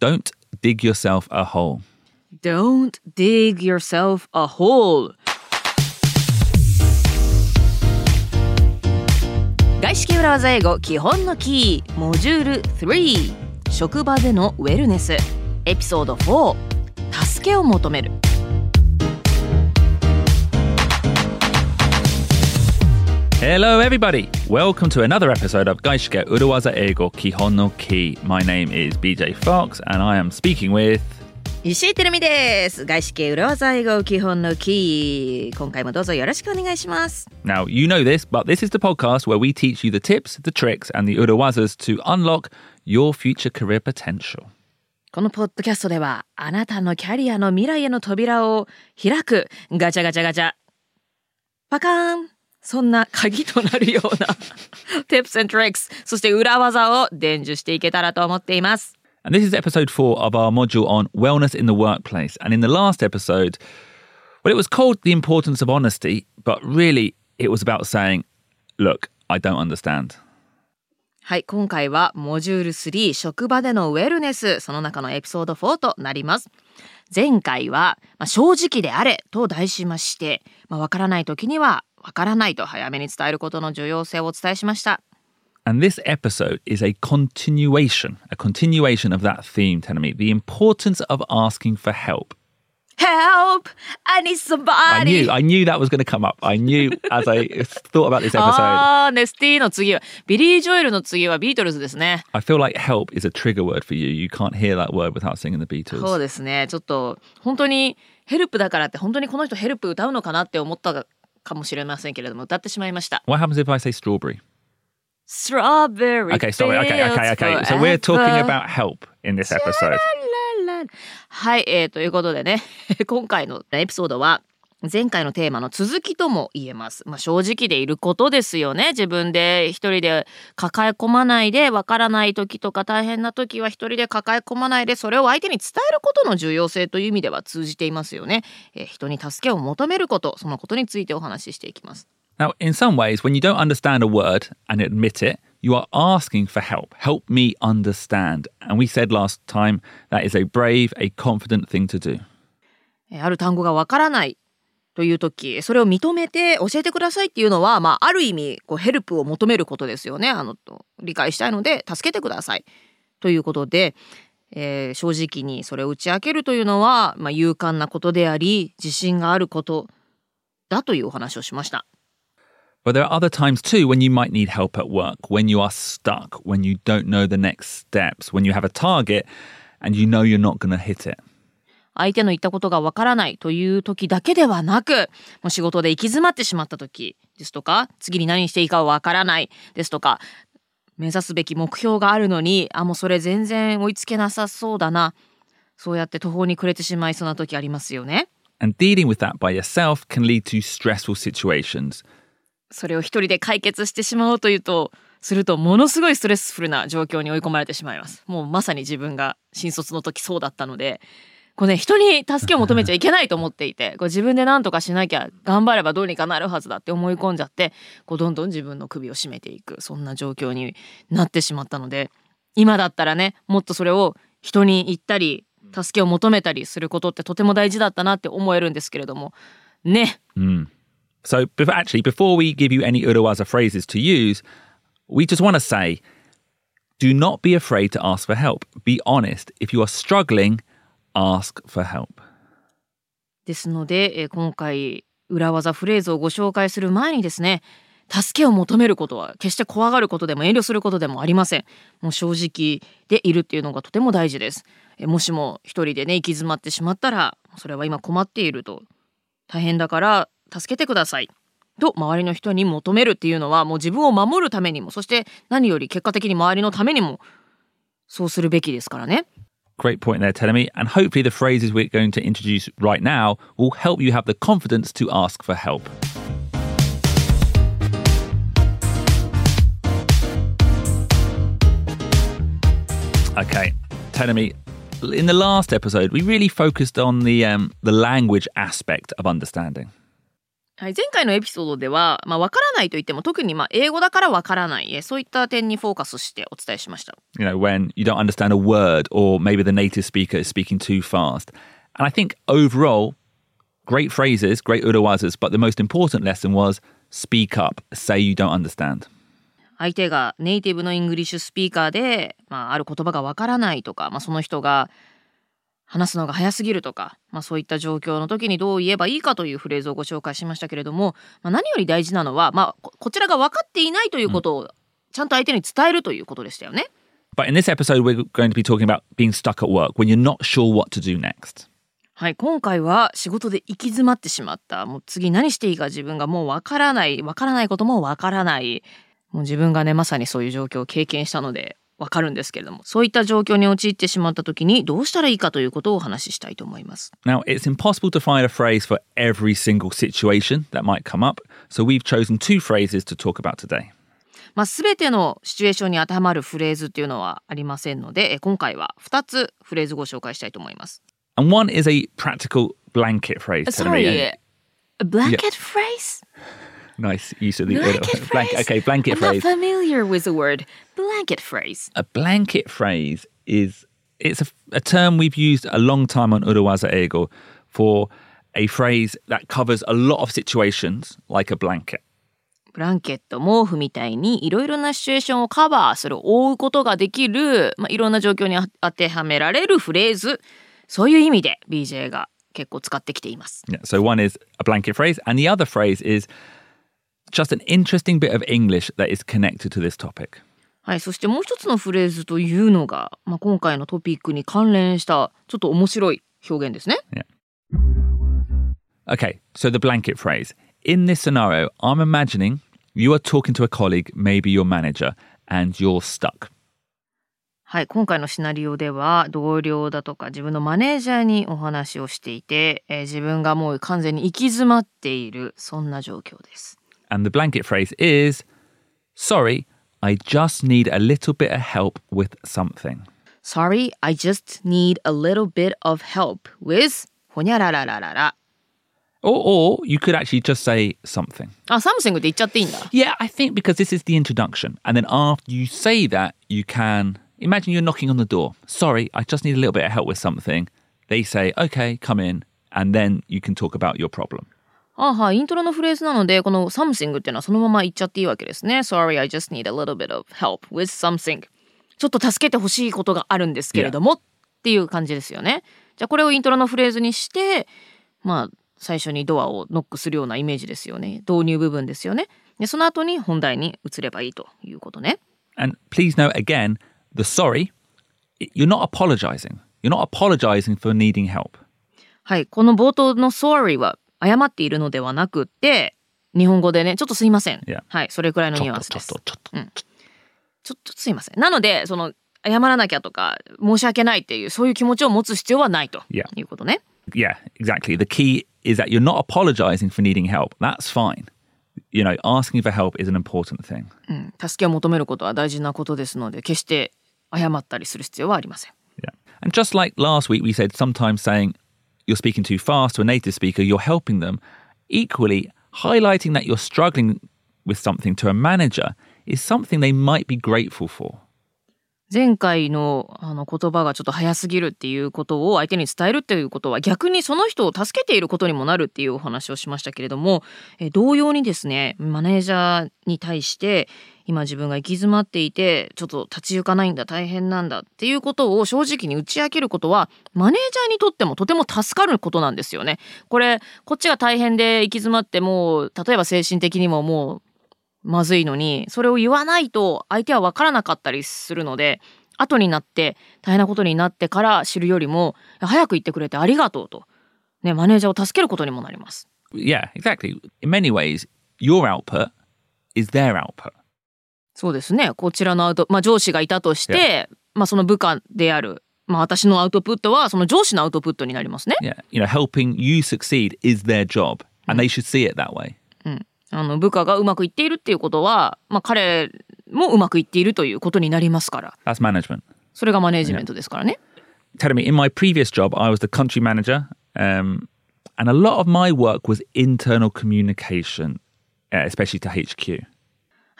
Don't dig yourself a hole. Don't dig yourself a hole 外資系裏技英語基本のキーモジュール3職場でのウェルネスエピソード4助けを求める Hello, everybody. Welcome to another episode of Gaishike Uruwaza Eigo Kihon no Ki. My name is BJ Fox, and I am speaking with. 石井てるみです外資系裏技英語基本のキー今回もどうぞよろしくお願いします Now, you know this, but this is the podcast where we teach you the tips, the tricks, and the Uruwazas to unlock your future career potential. このポッドキャストではあなたのキャリアの未来への扉を開くガチャガチャガチャパカーン そんな鍵となるような tips and tricks そして裏技を伝授していけたらと思っています And this is episode four of our module on wellness in the workplace. And in the last episode, well, it was called The Importance of Honesty, but really it was about saying, Look, I don't understand. はい今回はモジュール3職場でのウェルネスその中のエピソード4となります前回は、まあ、正直であれと題しましてまあ、わからない時にはわからないと早めに伝えることの重要性をお伝えしました And this episode is a continuation, a continuation of that theme, me the importance of asking for help. Help! I need somebody! I knew, I knew that was going to come up. I knew as I thought about this episode. あー、ネスティの次は、ビリー・ジョエルの次はビートルズですね。I feel like help is a trigger word for you. You can't hear that word without singing the そう Beatles. ですね。ちょっと、本当にヘルプだからって、本当にこの人ヘルプ歌うのかなって思ったかもしれませんけれども、歌ってしまいました。What happens if I say strawberry? Strawberry Okay, sorry. Okay, okay, okay. So we're talking about help in this episode. はい、えー、ということでね、今回のエピソードは、前回のテーマの続きとも言えます。まあ、正直でいることですよね。自分で一人で抱え込まないで、わからない時とか大変な時は一人で抱え込まないで、それを相手に伝えることの重要性という意味では通じていますよね。えー人に助けを求めること、そのことについてお話ししていきます。Now, in some ways, when you don't understand a word and admit it, you are asking for help. Help me understand. And we said last time that is a brave, a confident thing to do. えーある単語がわからないという時それを認めて教えてくださいっていうのは、まあ、ある意味こうヘルプを求めることですよねあのと理解したいので助けてくださいということで、えー正直にそれを打ち明けるというのは、まあ、勇敢なことであり自信があることだというお話をしました。But there are other times too when you might need help at work, when you are stuck, when you don't know the next steps, when you have a target and you know you're not going to hit it. 相手の言ったことがわからないという時だけではなくもう仕事で行き詰まってしまった時ですとか次に何していいかわからないですとか目指すべき目標があるのにあもうそれ全然追いつけなさそうだなそうやって途方に暮れてしまいそうな時ありますよね。And dealing with that by yourself can lead to stressful situations. それを一人で解決してしまおうというとするとものすごいストレスフルな状況に追い込まれてしまいます。もうまさに自分が新卒の時そうだったのでこうね人に助けを求めちゃいけないと思っていてこう自分で何とかしなきゃ頑張ればどうにかなるはずだって思い込んじゃってこうどんどん自分の首を絞めていくそんな状況になってしまったので今だったらねもっとそれを人に言ったり助けを求めたりすることってとても大事だったなって思えるんですけれどもね So, bef- actually, before we give you any Uruwaza phrases to use, we just want to say do not be afraid to ask for help. Be honest. If you are struggling, ask for help. ですので、えー今回裏技フレーズをご紹介する前にですね助けを求めることは決して怖がることでも遠慮することでもありません。もう正直でいるっていうのがとても大事です。えーもしも一人でね行き詰まってしまったらそれは今困っていると。大変だから助けてください。と周りの人に求めるっていうのはもう自分を守るためにもそして何より結果的に周りのためにもそうするべきですからね。Great point there, Telemi. And hopefully, the phrases we're going to introduce right now will help you have the confidence to ask for help. Okay, Telemi. In the last episode, we really focused on the um, the language aspect of understanding. はい、前回のエピソードでは、まあ、わからないと言っても特にまあ英語だからわからないえそういった点にフォーカスしてお伝えしました。You know, when you don't understand a word or maybe the native speaker is speaking too fast. And I think overall, great phrases, great urawazas, but the most important lesson was speak up, say you don't understand. 相手がネイティブのイングリッシュスピーカーで、まあ、ある言葉がわからないとか、まあ、その人が話すのが早すぎるとか、まあ、そういった状況の時にどう言えばいいかというフレーズをご紹介しましたけれども、まあ、何より大事なのは、まあ、ここちらが分かっていないということをちゃんと相手に伝えるということでしたよね。But in this episode, we're going to be talking about being stuck at work when you're not sure what to do next. はい、今回は仕事で行き詰まってしまった。もう次何していいか自分がもうわからない。わからないこともわからない。もう自分がね、まさにそういう状況を経験したのでわかるんですけれども、そういった状況に陥ってしまった時にどうしたらいいかということをお話ししたいと思います。Now, it's impossible to find a phrase for every single situation that might come up, so we've chosen two phrases to talk about today. まあ、全てのシチュエーションに当てはまるフレーズっていうのはありませんので、え今回は2つフレーズご紹介したいと思います。And one is a practical blanket phrase. Sorry, a blanket phrase? Nice use of the Blanket blanket. phrase? Okay, blanket I'm phrase. not familiar with the word blanket phrase. A blanket phrase is it's a, a term we've used a long time on Urawaza Ego for a phrase that covers a lot of situations like a blanket. ブランケット、毛布みたいにいろいろなシチュエーションをカバーする、覆うことができる、まあ、いろんな状況にあ当てはめられるフレーズ。そういう意味で BJ が結構使ってきています。 Yeah, so one is a blanket phrase, and the other phrase is just an interesting bit of English that is connected to this topic. はい。そしてもう一つのフレーズというのが、まあ、今回のトピックに関連したちょっと面白い表現ですね。Okay, so the blanket phrase. In this scenario, I'm imagining you are talking to a colleague, maybe your manager, and you're stuck. はい。今回のシナリオでは同僚だとか自分のマネージャーにお話をしていて、えー自分がもう完全に行き詰まっている、そんな状況です。And the blanket phrase is Sorry, I just need a little bit of help with something. Sorry, I just need a little bit of help with 호냐라라라라. Or, or you could actually just say something. 아, something would Yeah, I think because this is the introduction. And then after you say that, you can imagine you're knocking on the door. Sorry, I just need a little bit of help with something. They say, okay, come in. And then you can talk about your problem. あはい、イントロのフレーズなので、この something っていうのはそのまま言っちゃっていいわけですね。Sorry, I just need a little bit of help with something. ちょっと助けてほしいことがあるんですけれども、っていう感じですよね。じゃあこれをイントロのフレーズにして、まあ、最初にドアをノックするようなイメージですよね。導入部分ですよね。で、その後に本題に移ればいいということね。And please note again, the sorry, you're not apologizing. You're not apologizing for needing help. はい、この冒頭の sorry は謝っているのではなくって、日本語でね、ちょっとすいません。Yeah. はい、それくらいのニュアンスです。ちょっとちょっとちょっとちょっとすいません。なので、その、謝らなきゃとか、申し訳ないっていう、そういう気持ちを持つ必要はないと Yeah. いうことね。Yeah, exactly. The key is that you're not apologizing for needing help. That's fine. You know, asking for help is an important thing. うん。助けを求めることは大事なことですので、決して謝ったりする必要はありません。Yeah. And just like last week, we said sometimes saying you're speaking too fast to a native speaker, you're helping them. Equally, highlighting that you're struggling with something to a manager is something they might be grateful for. 前回のあの言葉がちょっと早すぎるっていうことを相手に伝えるっていうことは逆にその人を助けていることにもなるっていうお話をしましたけれども、え同様にですねマネージャーに対して今自分が行き詰まっていてちょっと立ち行かないんだ大変なんだっていうことを正直に打ち明けることはマネージャーにとってもとても助かることなんですよね。これこっちが大変で行き詰まってもう例えば精神的にももうまずいのにそれを言わないと相手は分からなかったりするので後になって大変なことになってから知るよりも早く言ってくれてありがとうと、ね、マネージャーを助けることにもなります。Yeah, exactly. In many ways, your output is their output. そうですねこちらのアウト、まあ、上司がいたとして、まあ、その部下である、まあ、私のアウトプットはその上司のアウトプットになりますね。Yeah, you know, helping you succeed is their job, and they should see it that way. あの部下がうまくいっているっていうことは、まあ、彼もうまくいっているということになりますから That's management. それがマネージメントですからね。telling me in my previous job, I was the country manager, um, And a lot of my work was internal communication, uh, especially to HQ.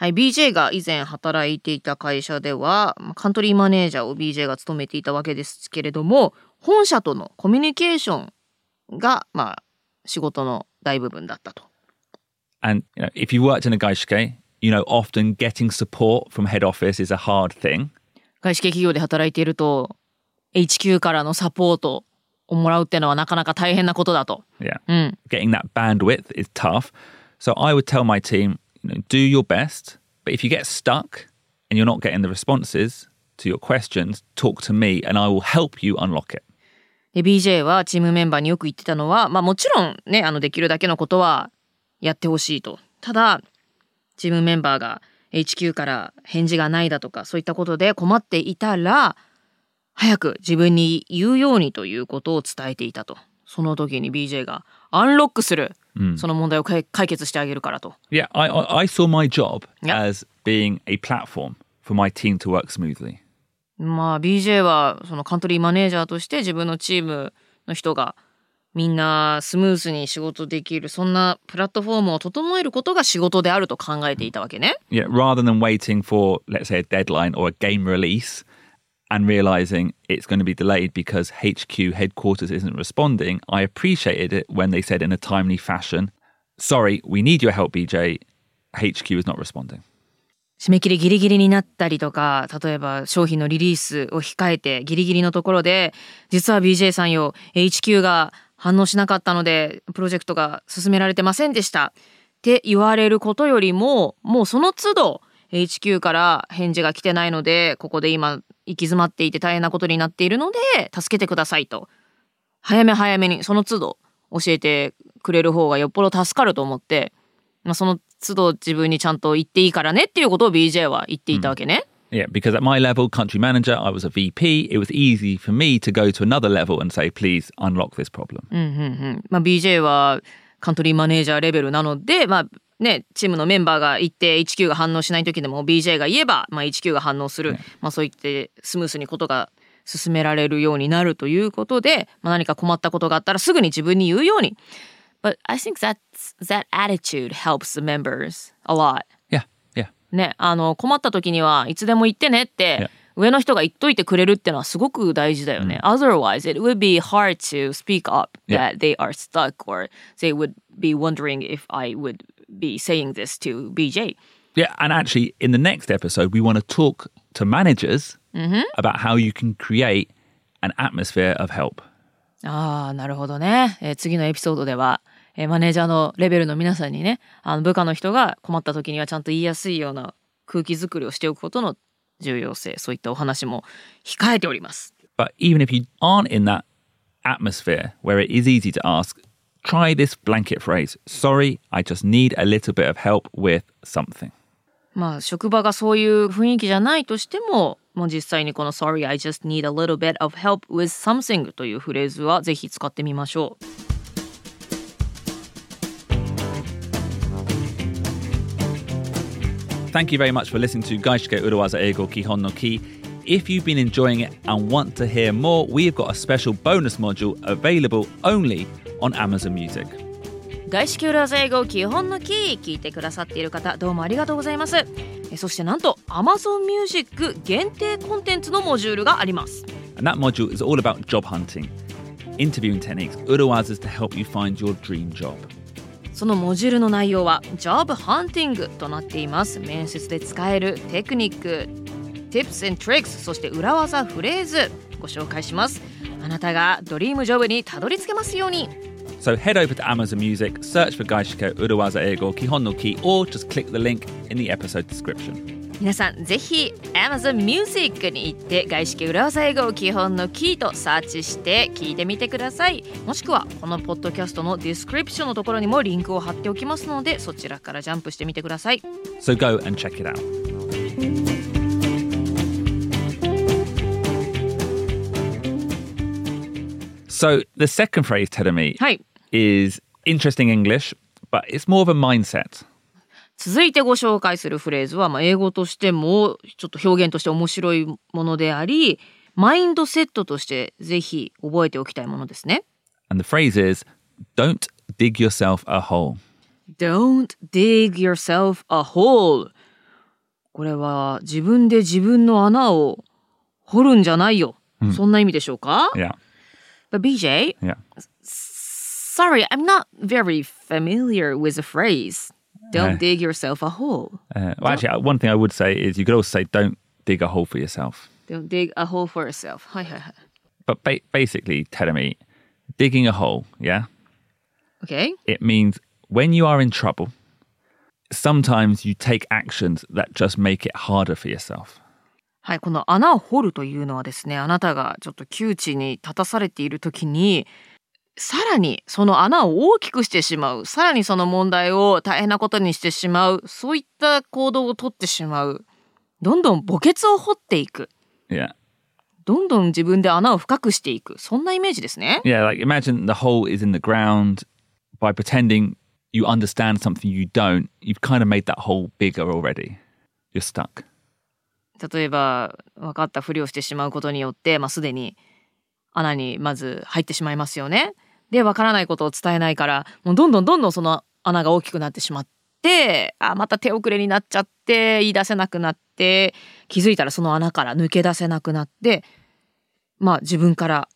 はい、BJ が以前働いていた会社では、まあカントリーマネージャーを BJ が務めていたわけですけれども、本社とのコミュニケーションが、まあ、仕事の大部分だったと。And you know, if you worked in a gaishike, you know, often getting support from head office is a hard thing. 外資系企業で働いていると、HQ からのサポートをもらうっていうのはなかなか大変なことだと。Yeah. うん。Getting that bandwidth is tough. So I would tell my team, you know, do your best. But if you get stuck and you're not getting the responses to your questions, talk to me and I will help you unlock it. BJ はチームメンバーによく言ってたのは、まあもちろんね、あの、できるだけのことはやってほしいと。ただ、チームメンバーが HQ から返事がないだとか、そういったことで困っていたら、早く自分に言うようにということを伝えていたと。その時に BJ がアンロックする、その問題を解解決してあげるからと。Yeah, I, I saw my job as being a platform for my team to work smoothly. まあ BJ はそのカントリーマネージャーとして自分のチームの人がみんなスムーズに仕事できるそんなプラットフォームを整えることが仕事であると考えていたわけね。Yeah, rather than waiting for, let's say, a deadline or a game release and realizing it's going to be delayed because HQ headquarters isn't responding, I appreciated it when they said in a timely fashion, sorry, we need your help, BJ. HQ is not responding. 締め切りギリギリになったりとか例えば商品のリリースを控えてギリギリのところで実は BJ さんよ HQ が反応しなかったのでプロジェクトが進められてませんでしたって言われることよりももうその都度 HQ から返事が来てないのでここで今行き詰まっていて大変なことになっているので助けてくださいと早め早めにその都度教えてくれる方がよっぽど助かると思って、まあ、その都度自分にちゃんと言っていいからねっていうことを BJ は言っていたわけね。Yeah, because at my level, country manager, I was a VP. It was easy for me to go to another level and say, please unlock this problem. うんうんうんまあ、BJ はカントリーマネージャーレベルなので、まあね、チームのメンバーが行って HQ が反応しない時でも BJ が言えば、まあ、HQ が反応する、まあ、そう言ってスムースにことが進められるようになるということで、まあ、何か困ったことがあったらすぐに自分に言うように。But I think that's, that attitude helps the members a lot. Yeah, yeah. ね、あの困った時にはいつでも言ってねって上の人が言っといてくれるってのはすごく大事だよね。Otherwise, it would be hard to speak up that they are stuck or they would be wondering if I would be saying this to BJ. Yeah, and actually, in the next episode, we want to talk to managers about how you can create an atmosphere of help. ああ、なるほどね。えー次のエピソードでは、えーマネージャーのレベルの皆さんにね、あの部下の人が困った時にはちゃんと言いやすいような空気作りをしておくことの重要性、そういったお話も控えております。But even if you aren't in that atmosphere where it is easy to ask, try this blanket phrase Sorry, I just need a little bit of help with something. まあ職場がそういう雰囲気じゃないとしても、もう実際にこの Sorry, I just need a little bit of help with something というフレーズはぜひ使ってみましょう。 Thank you very much for listening to Gaishike Urawaza Eigo Kihon no Ki. If you've been enjoying it and want to hear more, we've got a special bonus module available only on Amazon Music. 外資給料英語基本のキー聞いてくださっている方どうもありがとうございますえそしてなんと Amazon Music 限定コンテンツのモジュールがあります And that module is all about job hunting, interviewing techniques, Urawazas to help you find your dream job. そのモジュールの内容は Job Hunting となっています面接で使えるテクニック Tips and Tricks そして裏技フレーズご紹介しますあなたがドリームジョブにたどり着けますように So head over to Amazon Music, search for Gaishike Urawaza Eigo Kihon no Ki, or just click the link in the episode description. 皆さんぜひ Amazon Music に行って外資系裏技英語を基本のキーとサーチして聞いてみてくださいもしくはこのポッドキャストのディスクリプションのところにもリンクを貼っておきますのでそちらからジャンプしてみてください So go and check it out. So the second phrase, Terumi, はい is interesting English, but it's more of a mindset. 続いてご紹介するフレーズは、まあ、英語としてもちょっと表現として面白いものでありマインドセットとしてぜひ覚えておきたいものですね And the phrase is don't dig yourself a hole. Don't dig yourself a hole. これは自分で自分の穴を掘るんじゃないよ。そんな意味でしょうか Yeah. But BJ, Yeah. sorry, I'm not very familiar with the phrase. Don't No. dig yourself a hole. Uh, well, actually, uh, one thing I would say is you could also say don't dig a hole for yourself. Don't dig a hole for yourself. はいはいはい。 But ba- basically, telling me digging a hole, yeah, Okay? it means when you are in trouble, sometimes you take actions that just make it harder for yourself. はい、この穴を掘るというのはですね、あなたがちょっと窮地に立たされている時に、 さらにその穴を大きくしてしまう、さらにその問題を大変なことにしてしまう、そういった行動をとってしまう。どんどん墓穴を掘っていく。Yeah. どんどん自分で穴を深くしていく。そんなイメージですね。Yeah, like imagine the hole is in the ground. By pretending you understand something you don't, you've kind of made that hole bigger already. You're stuck. 例えば、分かったふりをしてしまうことによって、まあ、すでに穴にまず入ってしまいますよね。で、分からないことを伝えないから、もうどんどんどんどんその穴が大きくなってしまって、あ、また手遅れになっちゃって、言い出せなくなって、気づいたらその穴から抜け出せなくなって、まあ自分から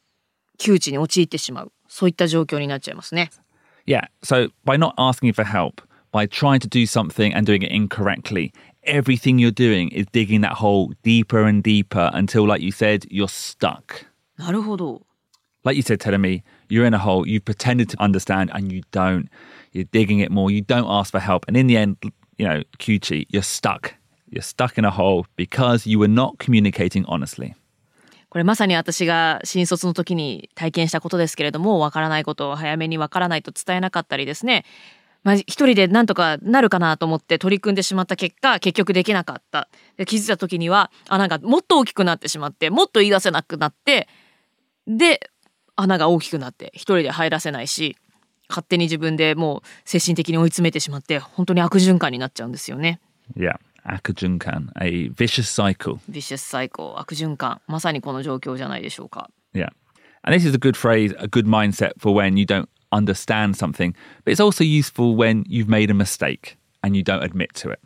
窮地に陥ってしまう。そういった状況になっちゃいますね。Yeah. So by not asking for help, by trying to do something and doing it incorrectly, everything you're doing is digging that hole deeper and deeper until, like you said, you're stuck. なるほど。Like you said, telling me you're in a hole, you've pretended to understand and you don't. You're digging it more, you don't ask for help. And in the end, you know, Kyuchi, you're stuck. You're stuck in a hole because you were not communicating honestly. これまさに私が新卒の時に体験したことですけれども、わからないことを早めにわからないと伝えなかったりですね。まあ、一人でなんとかなるかなと思って取り組んでしまった結果、結局できなかった。で気づいた時には穴がもっと大きくなってしまって、もっと言い出せなくなって、で、穴が大きくなって、一人で入らせないし、勝手に自分でもう精神的に追い詰めてしまって、本当に悪循環になっちゃうんですよね。Yeah. Akujunkan, a vicious cycle. ビシャスサイコ悪循環。まさにこの状況じゃないでしょうか。Yeah. And this is a good phrase, a good mindset for when you don't understand something, but it's also useful when you've made a mistake and you don't admit to it.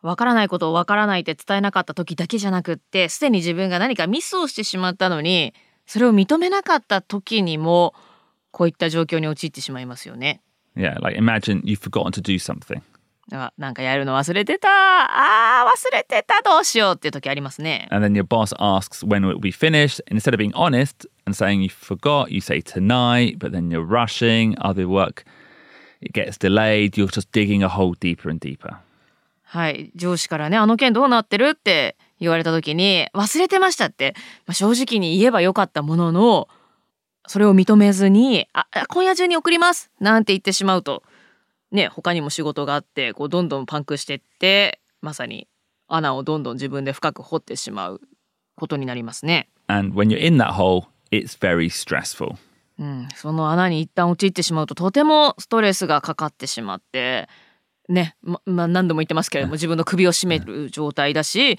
わからないことをわからないって伝えなかった時だけじゃなくってすでに自分が何かミスをしてしまったのにそれを認めなかった時にもこういった状況に陥ってしまいますよね。Yeah, like imagine you've forgotten to do something. あなんかやるの忘れてたあー忘れてたどうしようっていう時ありますね。And then your boss asks when it will be finished. Instead of being honest and saying you forgot, you say tonight, but then you're rushing, other work, it gets delayed. You're just digging a hole deeper and deeper. はい上司からねあの件どうなってるって言われた時に忘れてましたって、まあ、正直に言えばよかったもののそれを認めずにああ今夜中に送りますなんて言ってしまうとね他にも仕事があってこうどんどんパンクしてってまさに穴をどんどん自分で深く掘ってしまうことになりますね。And when you're in that hole, it's very stressful. うん、その穴に一旦陥ってしまうととてもストレスがかかってしまってねままあ何度も言ってますけれども自分の首を絞める状態だし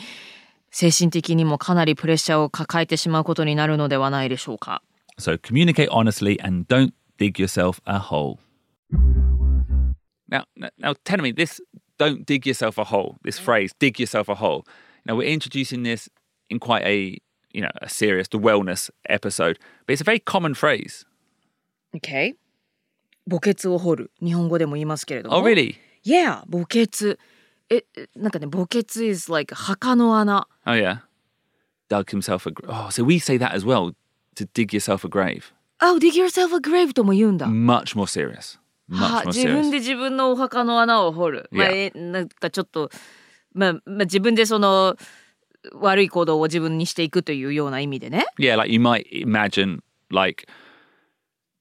精神的にもかなりプレッシャーを抱えてしまうことになるのではないでしょうか。 So communicate honestly and don't dig yourself a hole. Now, now, now tell me this don't dig yourself a hole, this phrase, dig yourself a hole. Now, we're introducing this in quite a, you know, a serious, the wellness episode, but it's a very common phrase. Okay? 墓穴を掘る日本語でも言いますけれども。 Oh, really? Yeah 墓穴 ええなんかね墓穴 is like 墓の穴 Oh, yeah. Dug himself a. gr- Oh, so we say that as well to dig yourself a grave. Oh dig yourself a grave とも言うんだ。Much more serious. は Much more 自分 serious. で自分のお墓の穴を掘る。まあ、Yeah. えなんかちょっと、まあ、まあ自分でその悪い行動を自分にしていくというような意味でね。Yeah, like you might imagine, like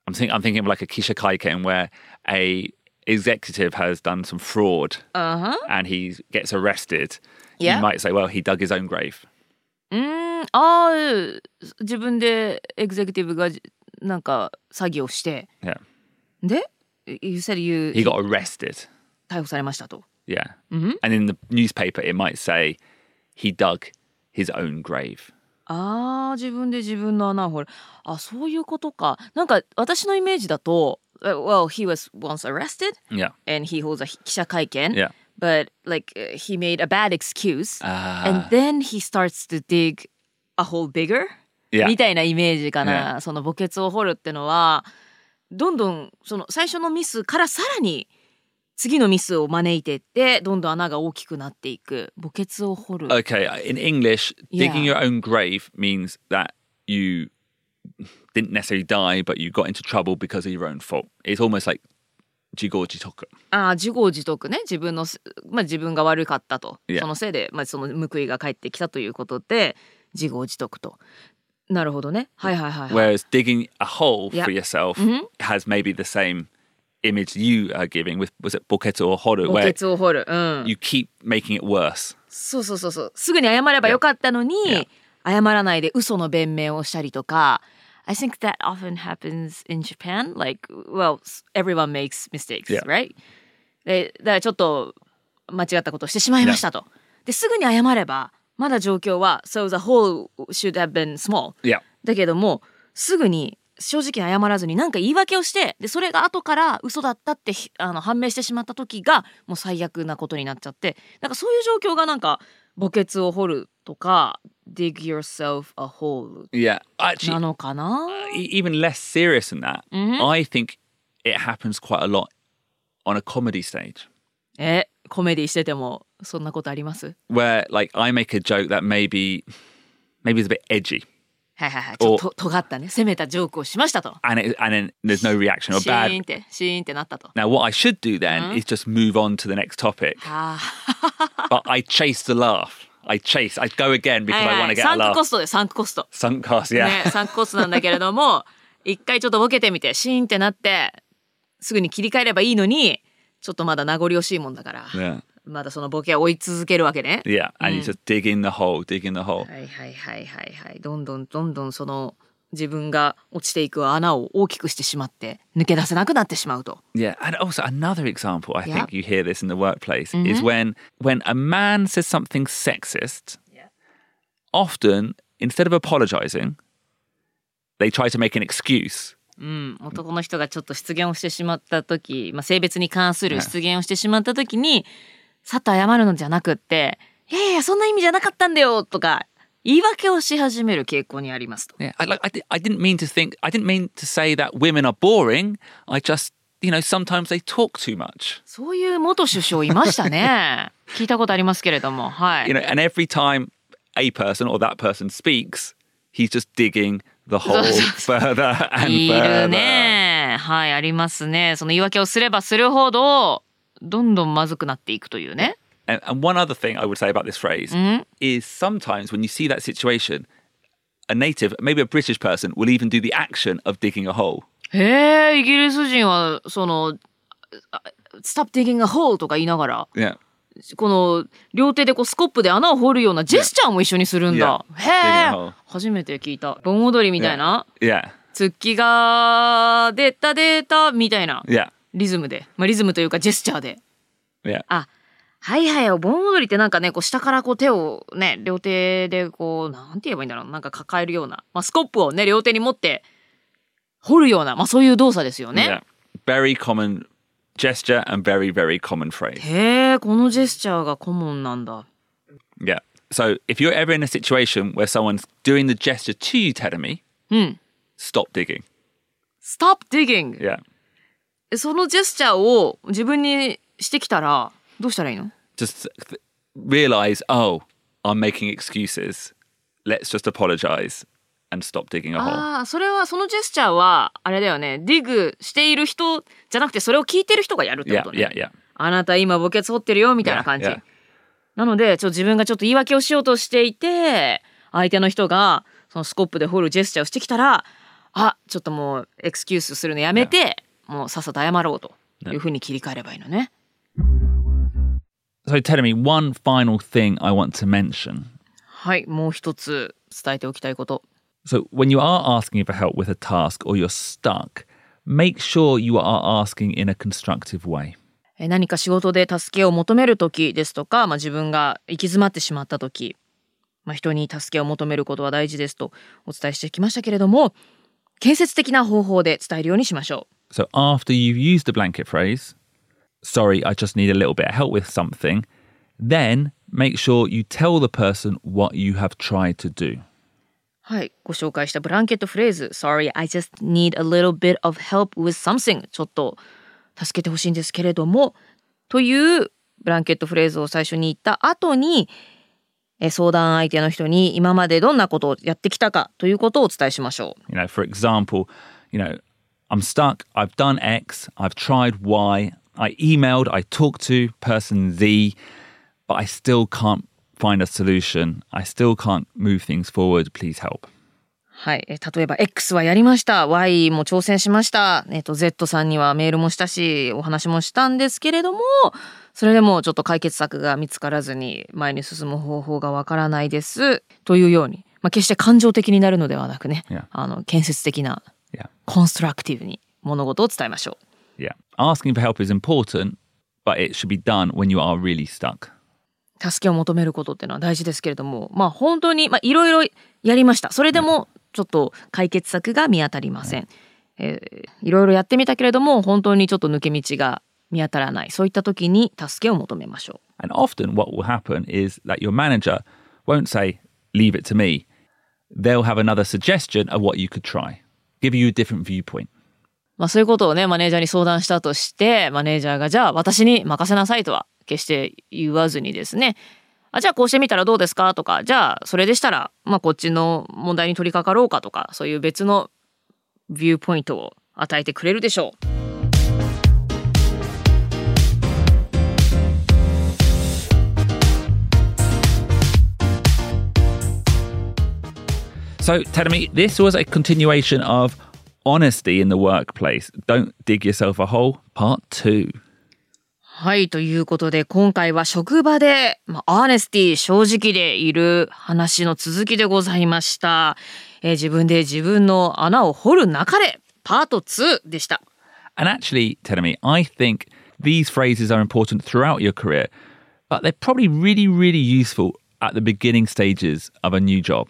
I'm think I'm thinking of like a Kisha Kaiken where a executive has done some fraud あは and he gets arrested. Yeah. You might say, well, he dug his own grave. うーんああ自分でエグゼクティブがじなんか詐欺をして Yeah, で You said you he got arrested. 逮捕されましたと。 Yeah, and in the newspaper it might say he dug his own grave. ああ自分で自分の穴を掘るあそういうことかなんか私のイメージだと uh, well, he was once arrested Yeah. and he holds a 記者会見 Yeah. but like uh, he made a bad excuse Ah. and then he starts to dig a hole bigger Yeah. みたいなイメージかな、その墓穴を掘るってのはどんどんその最初のミスからさらに次のミスを招いていってどんどん穴が大きくなっていく墓穴を掘る、 Okay, in English, digging Yeah. your own grave means that you didn't necessarily die, but you got into trouble because of your own fault. It's almost like jigojitoku. ああ自業自得ね自分のせ、まあ、自分が悪かったと、Yeah. そのせいで、まあ、その報いが返ってきたということで自業自得となるほどねはいはいはい、はい、Whereas digging a hole Yeah. for yourself Mhm. has maybe the same image you are giving with was it boketo or horu, 墓 where 穴を掘る、うん、you keep making it worse. そうそうそうそうすぐに謝ればよかったのに、Yeah. 謝らないで嘘の弁明をしたりとか I think that often happens in Japan like well everyone makes mistakes Yeah. right? でだからちょっと間違ったことをしてしまいましたと、ですぐに謝ればまだ状況は so the whole should have been small Yeah. だけどもすぐに正直に謝らずに何か言い訳をしてでそれが後から嘘だったってひあの判明してしまった時がもう最悪なことになっちゃってなんかそういう状況がなんか墓穴を掘るとか dig yourself a hole Yeah. Actually, なのかな e- even less serious than that, Mhm. I think it happens quite a lot on a comedy stage えコメディしててもそんなことあります where, like, I make a joke that maybe, maybe is a bit edgy, はいはいはいちょっとと尖ったね攻めたジョークをしましたと and it, and then there's no reaction or シーン bad. ってシーンってなったと Now, what I should do then Mhm. is just move on to the next topic, あ but I chase the laugh. I chase. I go again ー because はい I は want to い get サ a ンク laugh. コストでサンクコスト Sunk cost, yeah. ね、サンクコストなんだけれども一回ちょっとボケてみてシーンってなってすぐに切り替えればいいのにちょっとまだ名残惜しいもんだから、Yeah. まだそのボケは追い続けるわけね。Yeah. And you just dig in the hole, dig in the hole. はいはいはいはいはいどんどんどんどんその自分が落ちていく穴を大きくしてしまって抜け出せなくなってしまうと。Yeah, and also another example, I think you hear this in the workplace, is when when a man says something sexist, often instead of apologizing, they try to make an excuse. うん、男の人がちょっと失言をしてしまった時、まあ、性別に関する失言をしてしまった時にさっと謝るのじゃなくって「いやいやそんな意味じゃなかったんだよ」とか言い訳をし始める傾向にありますと。Yeah, I, like I, I didn't mean to think, I didn't mean to say that women are boring. I just, you know, sometimes they talk too much. そういう元首相いましたね。聞いたことありますけれども、はい。You know, and every time a person or that person speaks, he's just digging the hole further and い further. るね。はい、ありますね。その言い訳をすればするほど、どんどんまずくなっていくというね。And, and one other thing I would say about this phrase is sometimes when you see that situation, a native, maybe a British person, will even do the action of digging a hole. へえ、イギリス人は、その、あ Stop digging a hole とか言いながら、Yeah. この両手でこうスコップで穴を掘るようなジェスチャーも一緒にするんだ。Yeah. へえ初めて聞いた。盆踊りみたいな、Yeah. 月が出た出たみたいな Yeah. リズムで、まあ、リズムというかジェスチャーで。Yeah. あ、はいはい、盆踊りってなんかね、こう下からこう手をね、両手でこう、なんて言えばいいんだろう、なんか抱えるような、まあ、スコップをね、両手に持って掘るような、まあそういう動作ですよね。Yeah. Very common gesture and very, very common phrase. へえ、このジェスチャーがコモンなんだ。Yeah. So if you're ever in a situation where someone's doing the gesture to you, Tedemi, うん。stop digging. Stop digging! Yeah. そのジェスチャーを自分にしてきたら、どうしたらいいの？Just realize, oh, I'm making excuses. Let's just apologize and stop digging a hole. ああ、それは、そのジェスチャーは、あれだよね、ディグしている人じゃなくて、それを聞いてる人がやるってこ Yeah, とね。yeah, yeah. あなた今墓穴掘ってるよみたいな感じ。Yeah, yeah. なのでちょっと自分がちょっと言い訳をしようとしていて相手の人がそのスコップで掘るジェスチャーをしてきたらあちょっともうエクスキュースするのやめて、もうさっさと謝ろうというふうに切り替えればいいのね。So, Tedemi, one final thing I want to mention. はいもう一つ伝えておきたいこと。So, when you are asking for help with a task or you're stuck, make sure you are asking in a constructive way. え何か仕事で助けを求める時ですとか、まあ、自分が行き詰まってしまった時、まあ、人に助けを求めることは大事ですとお伝えしてきましたけれども建設的な方法で伝えるようにしましょう。So after you've used the blanket phrase, sorry, I just need a little bit of help with something, then make sure you tell the person what you have tried to do. はい、ご紹介したブランケットフレーズ Sorry, I just need a little bit of help with something ちょっと助けてほしいんですけれどもというブランケットフレーズを最初に言った後にえ相談相手の人に今までどんなことをやってきたかということをお伝えしましょう。 You know, for example, you know, I'm stuck, I've done X, I've tried Y, I emailed, I talked to person Z, but I still can't find a solution. I still can't move things forward. Please help. はい、え例えば X はやりました Y も挑戦しました、えっと Z さんにはメールもしたしお話もしたんですけれどもそれでもちょっと解決策が見つからずに前に進む方法がわからないですというように、まあ、決して感情的になるのではなくね.あの建設的な Yeah. コンストラクティブに物事を伝えましょう。Yeah. Asking for help is important, but it should be done when you are really stuck. 助けを求めることっていうのは大事ですけれどもまあ本当にまあいろいろやりましたそれでもちょっと解決策が見当たりません、えーいろいろやってみたけれども本当にちょっと抜け道が見当たらないそういった時に助けを求めましょ And often what will happen is that your manager won't say, leave it to me. They'll have another suggestion of what you could try, give you a different viewpoint. まあそういうことをねマネージャーに相談したとしてマネージャーがじゃあ私に任せなさいとは決して言わずにですね。あじゃあこうしてみたらどうですか？とかじゃあそれでしたらまあこっちの問題に取り掛かろうか？とかそういう別のビューポイントを与えてくれるでしょう。So, Tedemi, this was a continuation of honesty in the workplace. Don't dig yourself a hole, part two. はい。ということで、今回は職場で、まあ、アーネスティ、正直でいる話の続きでございました。えー自分で自分の穴を掘る中で、パート2でした。 And actually, Tedemi, I think these phrases are important throughout your career, but they're probably really, really useful at the beginning stages of a new job.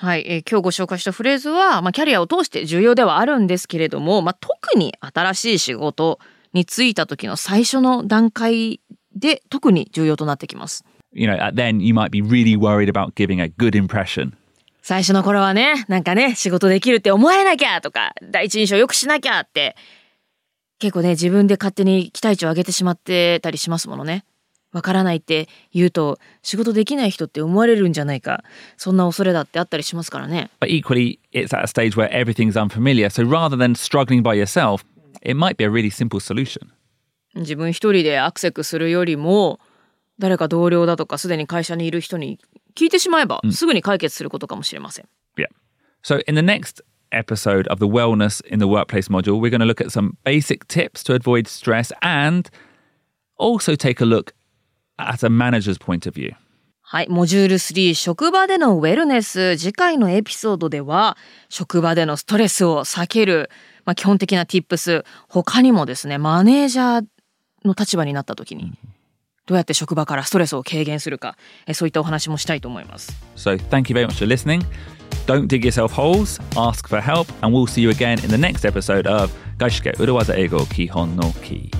はい、えー今日ご紹介したフレーズは、まあ、キャリアを通して重要ではあるんですけれども、まあ、特に新しい仕事に就いた時の最初の段階で特に重要となってきます。You know, then you might be really worried about giving a good impression. 最初の頃はね、なんかね、仕事できるって思えなきゃとか、第一印象良くしなきゃって、結構ね、自分で勝手に期待値を上げてしまってたりしますものね。わからないって言うと、仕事できない人って思われるんじゃないか、そんな恐れだってあったりしますからね。But equally, it's at a stage where everything's unfamiliar. So rather than struggling by yourself, it might be a really simple solution. 自分一人でアクセクするよりも、誰か同僚だとかすでに会社にいる人に聞いてしまえば、すぐに解決することかもしれません。Yeah. So in the next episode of the wellness in the workplace module, we're going to look at some basic tips to avoid stress and also take a look at a manager's point of view. はい。モジュール3、職場でのウェルネス。次回のエピソードでは、職場でのストレスを避ける、まあ、基本的な tips。他にもですね、マネージャーの立場になった時に、どうやって職場からストレスを軽減するか、えそういったお話もしたいと思います。So thank you very much for listening. Don't dig yourself holes, ask for help, and we'll see you again in the next episode of Gaishike Urawaza Eigo Kihon no Ki.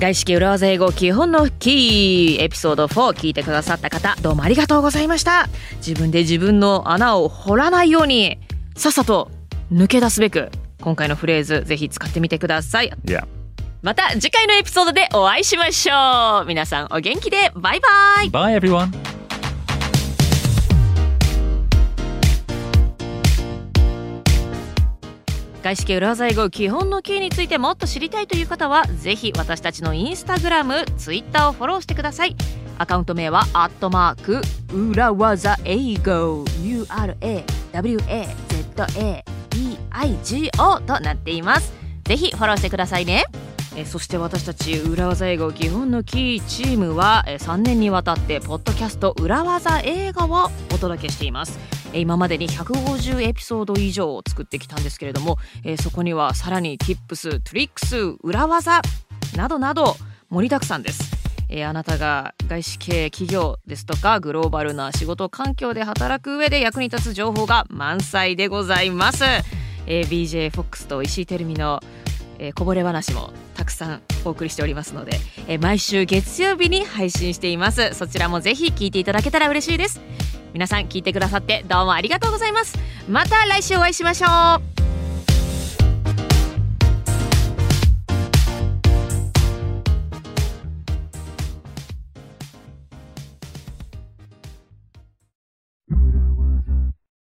外資系裏技英語基本のキーエピソード4聞いてくださった方どうもありがとうございました自分で自分の穴を掘らないようにさっさと抜け出すべく今回のフレーズぜひ使ってみてください Yeah. また次回のエピソードでお会いしましょう皆さんお元気でバイバイ Bye, everyone. 外資系裏技英語基本のキーについてもっと知りたいという方はぜひ私たちのインスタグラム、ツイッターをフォローしてください。アカウント名はアットマーク裏技英語。URAWAZAEIGO となっています。ぜひフォローしてくださいね。えそして私たち裏技英語基本のキーチームはえ3年にわたってポッドキャスト裏技映画をお届けしています。今までに150エピソード以上を作ってきたんですけれども、えーそこにはさらに Tips、Tricks、裏技などなど盛りだくさんです、えーあなたが外資系企業ですとかグローバルな仕事環境で働く上で役に立つ情報が満載でございます、えー BJ フォックスと石井てるみのえーこぼれ話もたくさんお送りしておりますので、えー毎週月曜日に配信しています。そちらもぜひ聞いていただけたら嬉しいです。皆さん聞いてくださってどうもありがとうございます。また来週お会いしましょう。